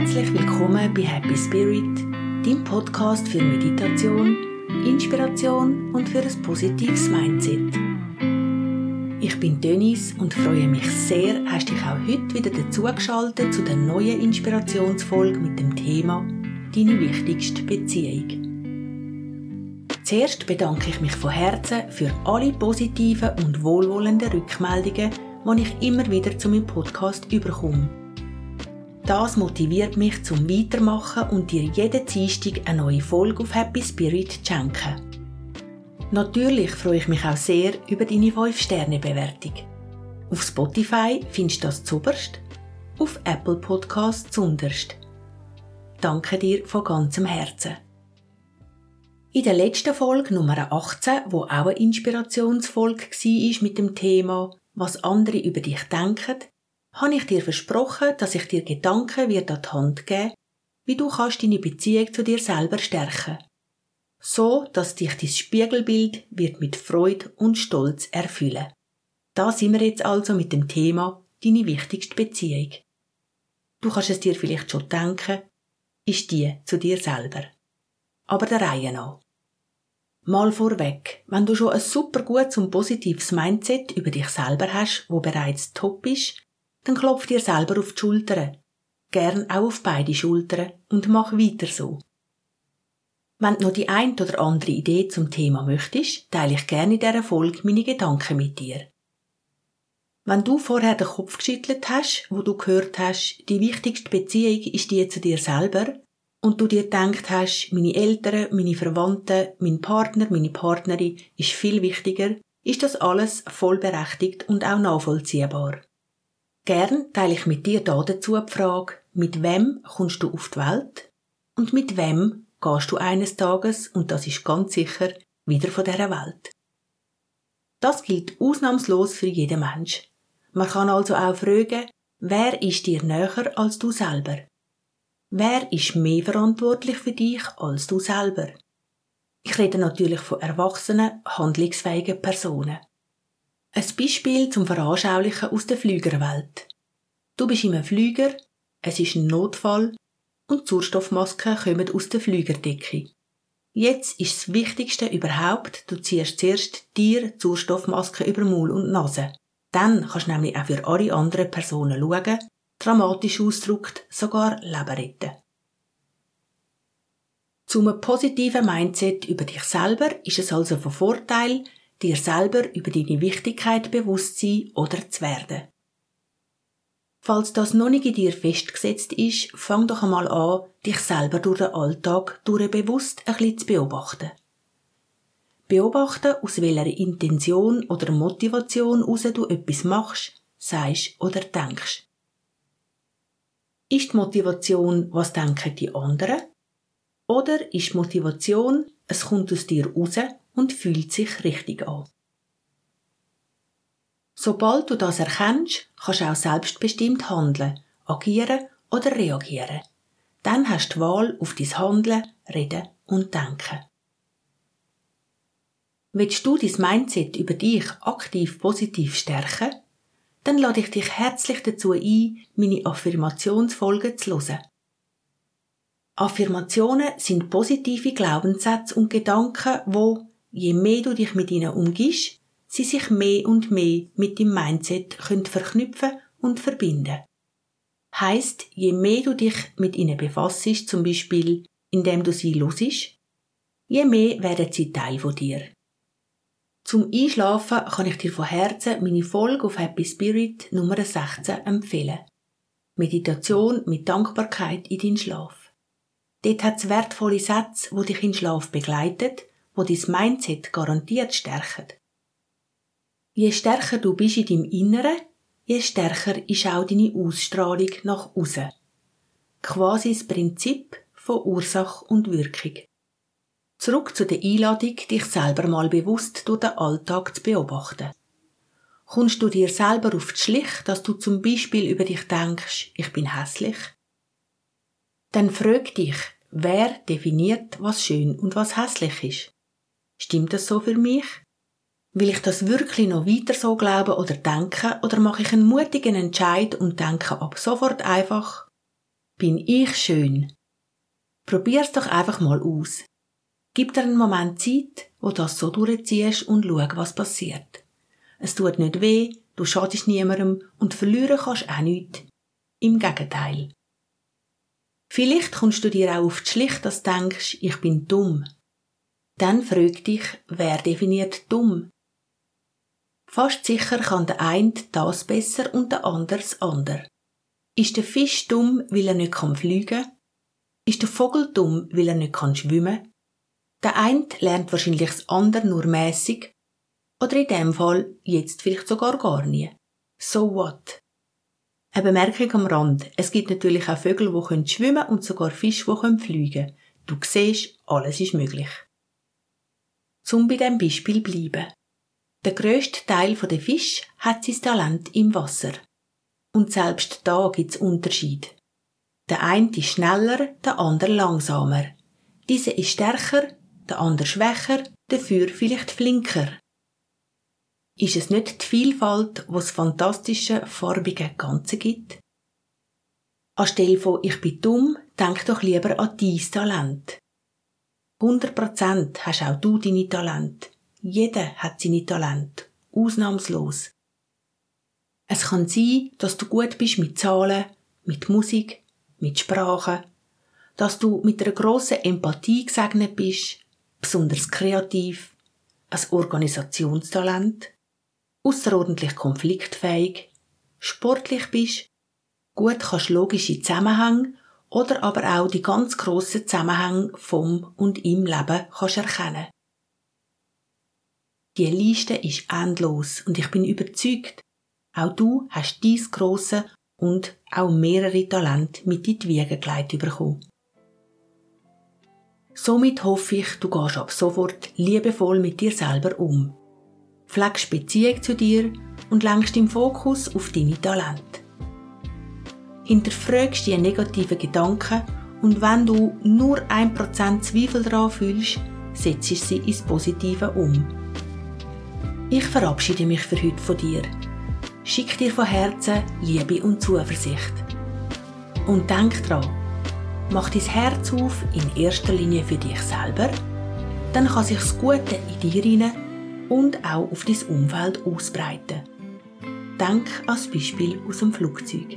Herzlich willkommen bei Happy Spirit, dem Podcast für Meditation, Inspiration und für ein positives Mindset. Ich bin Dennis und freue mich sehr, hast dich auch heute wieder dazugeschaltet zu der neuen Inspirationsfolge mit dem Thema Deine wichtigste Beziehung. Zuerst bedanke ich mich von Herzen für alle positiven und wohlwollenden Rückmeldungen, die ich immer wieder zu meinem Podcast überkomme. Das motiviert mich zum Weitermachen und dir jeden Dienstag eine neue Folge auf Happy Spirit zu schenken. Natürlich freue ich mich auch sehr über deine 5-Sterne-Bewertung. Auf Spotify findest du das zuoberst, auf Apple Podcasts zunderst. Danke dir von ganzem Herzen. In der letzten Folge Nummer 18, wo auch eine Inspirationsfolge war mit dem Thema Was andere über dich denken, habe ich dir versprochen, dass ich dir Gedanken wird an die Hand geben, wie du kannst deine Beziehung zu dir selber stärken. So, dass dich dein Spiegelbild wird mit Freude und Stolz erfüllen. Da sind wir jetzt also mit dem Thema deine wichtigste Beziehung. Du kannst es dir vielleicht schon denken, ist die zu dir selber. Aber der Reihe nach. Mal vorweg, wenn du schon ein super gutes und positives Mindset über dich selber hast, wo bereits top ist, dann klopf dir selber auf die Schultern. Gern auch auf beide Schultern und mach weiter so. Wenn du noch die ein oder andere Idee zum Thema möchtest, teile ich gerne in dieser Folge meine Gedanken mit dir. Wenn du vorher den Kopf geschüttelt hast, wo du gehört hast, die wichtigste Beziehung ist die zu dir selber, und du dir gedacht hast, meine Eltern, meine Verwandten, mein Partner, meine Partnerin ist viel wichtiger, ist das alles voll berechtigt und auch nachvollziehbar. Gern teile ich mit dir dazu die Frage, mit wem kommst du auf die Welt und mit wem gehst du eines Tages, und das ist ganz sicher, wieder von dieser Welt. Das gilt ausnahmslos für jeden Mensch. Man kann also auch fragen, wer ist dir näher als du selber? Wer ist mehr verantwortlich für dich als du selber? Ich rede natürlich von erwachsenen, handlungsfähigen Personen. Ein Beispiel zum Veranschaulichen aus der Flügerwelt. Du bist einem Flüger, es ist ein Notfall und Sauerstoffmasken kommen aus der Flügerdecke. Jetzt ist das Wichtigste überhaupt, du ziehst zuerst dir Sauerstoffmasken über Maul und Nase. Dann kannst du nämlich auch für alle anderen Personen schauen, dramatisch ausdrückt, sogar Leben retten. Zum positiven Mindset über dich selber ist es also von Vorteil, dir selber über deine Wichtigkeit bewusst sein oder zu werden. Falls das noch nicht in dir festgesetzt ist, fang doch einmal an, dich selber durch den Alltag durch bewusst ein bisschen zu beobachten. Beobachten, aus welcher Intention oder Motivation heraus du etwas machst, sagst oder denkst. Ist die Motivation, was denken die anderen? Oder ist die Motivation, es kommt aus dir raus und fühlt sich richtig an? Sobald du das erkennst, kannst du auch selbstbestimmt handeln, agieren oder reagieren. Dann hast du die Wahl auf dein Handeln, Reden und Denken. Willst du dein Mindset über dich aktiv positiv stärken? dann lade ich dich herzlich dazu ein, meine Affirmationsfolgen zu hören. Affirmationen sind positive Glaubenssätze und Gedanken, wo, je mehr du dich mit ihnen umgibst, sie sich mehr und mehr mit dem Mindset können verknüpfen und verbinden. Heißt, je mehr du dich mit ihnen befasst, zum Beispiel indem du sie losisch, je mehr werden sie Teil von dir. Zum Einschlafen kann ich dir von Herzen meine Folge auf Happy Spirit Nummer 16 empfehlen. Meditation mit Dankbarkeit in deinen Schlaf. Dort hat es wertvolle Sätze, wo dich in Schlaf begleitet, wo dein Mindset garantiert stärken. Je stärker du bist in deinem Inneren, je stärker ist auch deine Ausstrahlung nach außen. Quasi das Prinzip von Ursache und Wirkung. Zurück zu der Einladung, dich selber mal bewusst durch den Alltag zu beobachten. Kommst du dir selber auf die Schlich, dass du zum Beispiel über dich denkst, ich bin hässlich? Dann frag dich, wer definiert, was schön und was hässlich ist? Stimmt das so für mich? Will ich das wirklich noch weiter so glauben oder denken oder mache ich einen mutigen Entscheid und denke ab sofort einfach, Bin ich schön? Probier's doch einfach mal aus. Gib dir einen Moment Zeit, wo das so durchziehst und schau, was passiert. Es tut nicht weh, du schadest niemandem und verlieren kannst auch nichts. Im Gegenteil. Vielleicht kommst du dir auch die Schlicht, dass du denkst, ich bin dumm. Dann frag dich, wer definiert dumm? Fast sicher kann der eine das besser und der andere das andere. Ist der Fisch dumm, weil er nicht fliegen kann? Ist der Vogel dumm, weil er nicht schwimmen kann? Der eine lernt wahrscheinlich das andere nur mäßig oder in dem Fall jetzt vielleicht sogar gar nie. So what? Eine Bemerkung am Rand. Es gibt natürlich auch Vögel, die schwimmen können und sogar Fische, die fliegen können. Du siehst, alles ist möglich. Zum bei dem Beispiel bleiben. Der grösste Teil der Fisch hat sein Talent im Wasser. Und selbst da gibt's Unterschied. Der eine ist schneller, der andere langsamer. Dieser ist stärker, der andere schwächer, dafür vielleicht flinker. Ist es nicht die Vielfalt, was fantastische, farbige Ganze gibt? Anstelle von ich bin dumm, denk doch lieber an dein Talent. 100% hast auch du deine Talent. Jeder hat seine Talent. Ausnahmslos. Es kann sein, dass du gut bist mit Zahlen, mit Musik, mit Sprachen, dass du mit einer grossen Empathie gesegnet bist, besonders kreativ, ein Organisationstalent, außerordentlich konfliktfähig, sportlich bist, gut kannst logische Zusammenhänge oder aber auch die ganz grossen Zusammenhänge vom und im Leben kannst erkennen. Die Liste ist endlos und ich bin überzeugt, auch du hast dies grosse und auch mehrere Talente mit in die Wiege gelegt bekommen. Somit hoffe ich, du gehst ab sofort liebevoll mit dir selber um pflegst Beziehung zu dir und lenkst im Fokus auf deine Talente. Hinterfragst die negativen Gedanken und wenn du nur ein Prozent Zweifel daran fühlst, setzt sie ins Positive um. Ich verabschiede mich für heute von dir. Schick dir von Herzen Liebe und Zuversicht. Und denk dran, mach dein Herz auf in erster Linie für dich selber, dann kann sich das Gute in dir hinein und auch auf dein Umfeld ausbreiten. Denk als Beispiel aus dem Flugzeug.